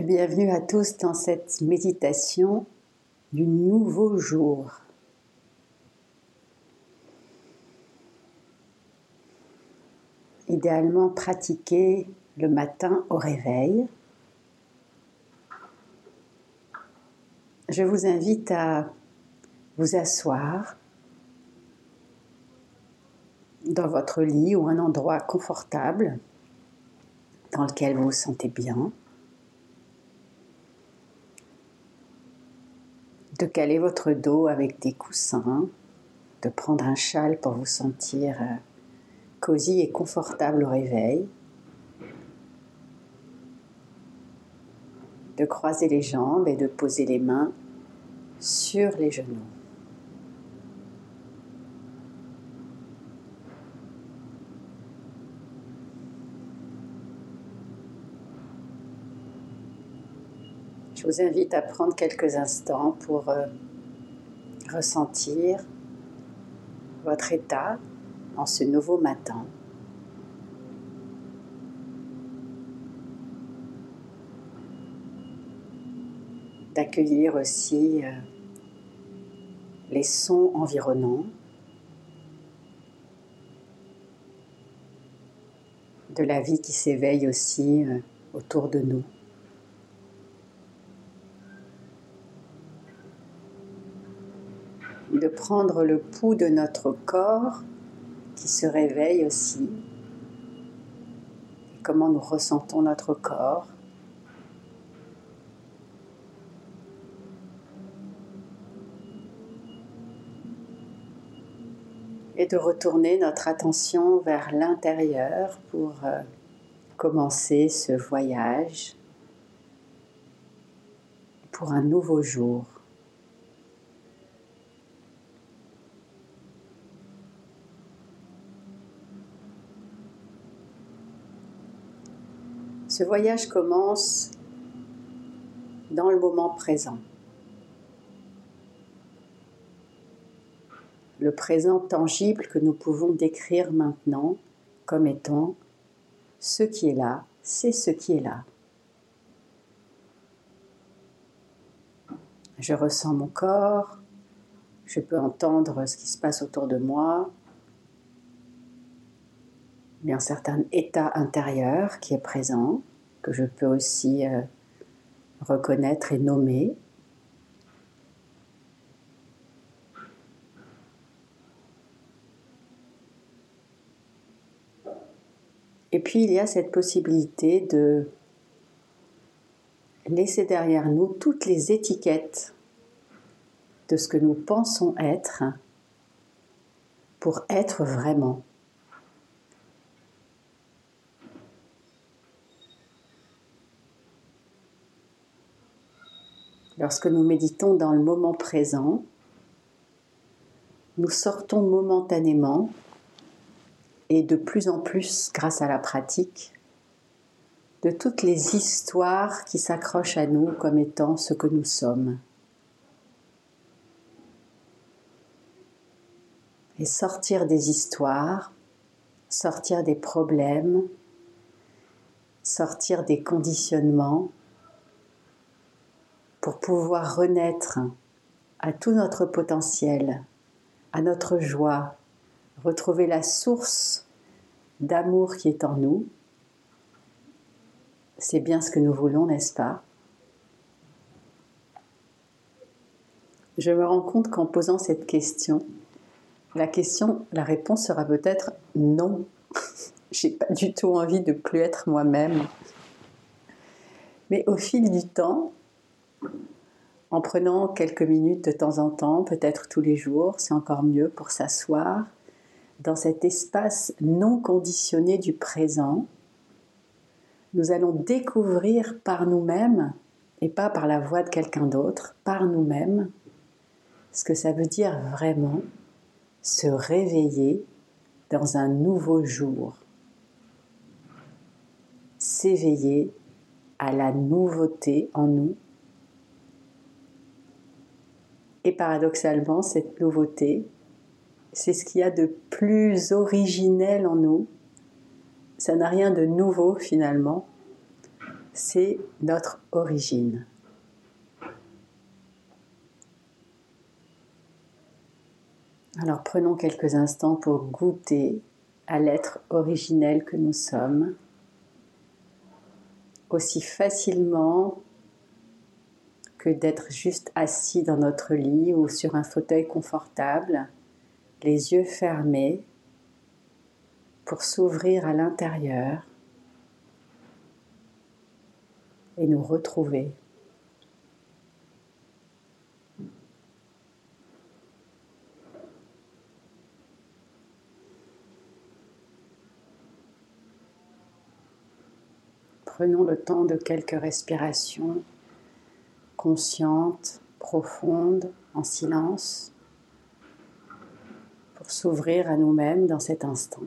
Bienvenue à tous dans cette méditation du nouveau jour. Idéalement pratiqué le matin au réveil. Je vous invite à vous asseoir dans votre lit ou un endroit confortable dans lequel vous vous sentez bien. De caler votre dos avec des coussins, de prendre un châle pour vous sentir euh, cosy et confortable au réveil, de croiser les jambes et de poser les mains sur les genoux. Je vous invite à prendre quelques instants pour euh, ressentir votre état en ce nouveau matin. D'accueillir aussi euh, les sons environnants, de la vie qui s'éveille aussi euh, autour de nous. de prendre le pouls de notre corps qui se réveille aussi. Et comment nous ressentons notre corps. Et de retourner notre attention vers l'intérieur pour euh, commencer ce voyage pour un nouveau jour. Ce voyage commence dans le moment présent. Le présent tangible que nous pouvons décrire maintenant comme étant ce qui est là, c'est ce qui est là. Je ressens mon corps, je peux entendre ce qui se passe autour de moi, il y a un certain état intérieur qui est présent, que je peux aussi euh, reconnaître et nommer. Et puis il y a cette possibilité de laisser derrière nous toutes les étiquettes de ce que nous pensons être pour être vraiment. Lorsque nous méditons dans le moment présent, nous sortons momentanément et de plus en plus grâce à la pratique de toutes les histoires qui s'accrochent à nous comme étant ce que nous sommes. Et sortir des histoires, sortir des problèmes, sortir des conditionnements, pour pouvoir renaître à tout notre potentiel, à notre joie, retrouver la source d'amour qui est en nous. C'est bien ce que nous voulons, n'est-ce pas? Je me rends compte qu'en posant cette question, la question, la réponse sera peut-être non. J'ai pas du tout envie de plus être moi-même. Mais au fil du temps, en prenant quelques minutes de temps en temps, peut-être tous les jours, c'est encore mieux pour s'asseoir dans cet espace non conditionné du présent. Nous allons découvrir par nous-mêmes, et pas par la voix de quelqu'un d'autre, par nous-mêmes, ce que ça veut dire vraiment se réveiller dans un nouveau jour, s'éveiller à la nouveauté en nous et paradoxalement, cette nouveauté, c'est ce qu'il y a de plus originel en nous. Ça n'a rien de nouveau finalement. c'est notre origine. Alors prenons quelques instants pour goûter à l'être originel que nous sommes, aussi facilement que d'être juste assis dans notre lit ou sur un fauteuil confortable, les yeux fermés, pour s'ouvrir à l'intérieur et nous retrouver. Prenons le temps de quelques respirations conscientes, profondes, en silence, pour s'ouvrir à nous-mêmes dans cet instant.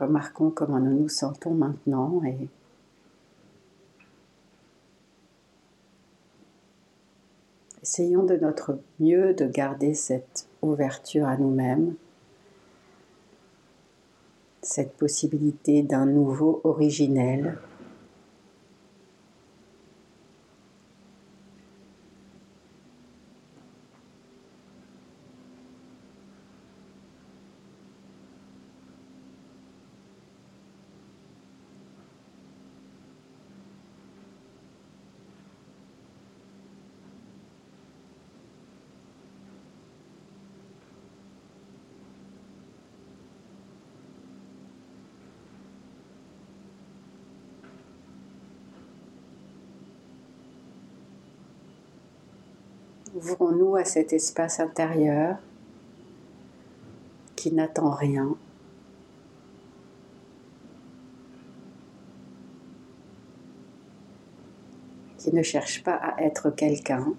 Remarquons comment nous nous sentons maintenant et essayons de notre mieux de garder cette ouverture à nous-mêmes, cette possibilité d'un nouveau originel Ouvrons-nous à cet espace intérieur qui n'attend rien. qui ne cherche pas à être quelqu'un.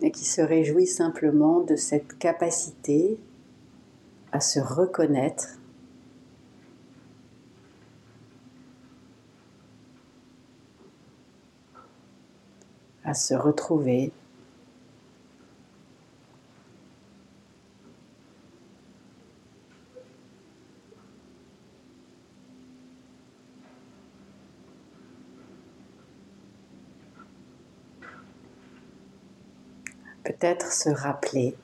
et qui se réjouit simplement de cette capacité à se reconnaître à se retrouver. Peut-être se rappeler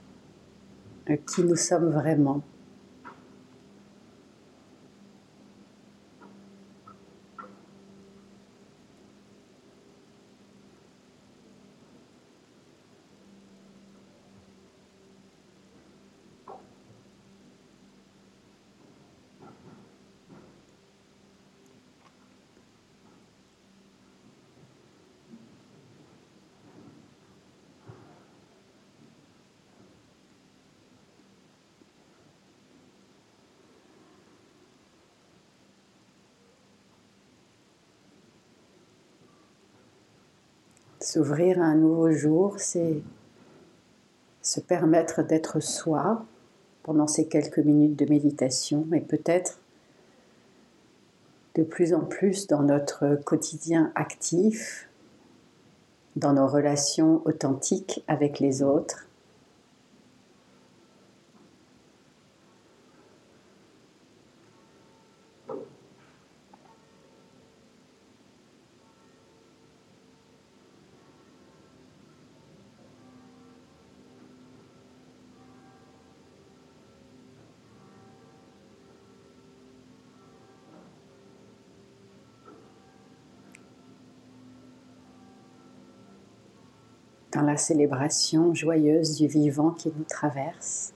qui nous sommes vraiment. S'ouvrir à un nouveau jour, c'est se permettre d'être soi pendant ces quelques minutes de méditation et peut-être de plus en plus dans notre quotidien actif, dans nos relations authentiques avec les autres, dans la célébration joyeuse du vivant qui nous traverse.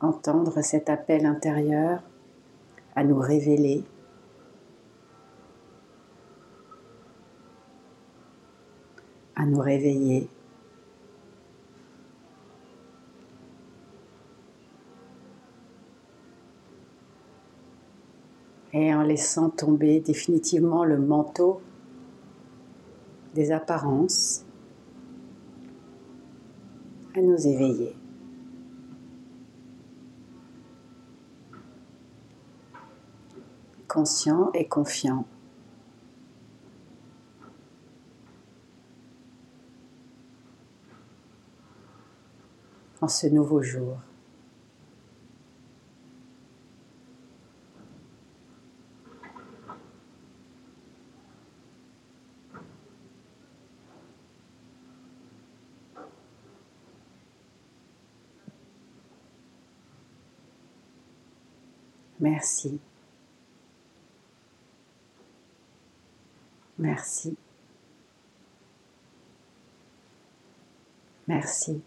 Entendre cet appel intérieur à nous révéler. à nous réveiller. Et en laissant tomber définitivement le manteau des apparences, à nous éveiller. Conscient et confiant. en ce nouveau jour. Merci. Merci. Merci.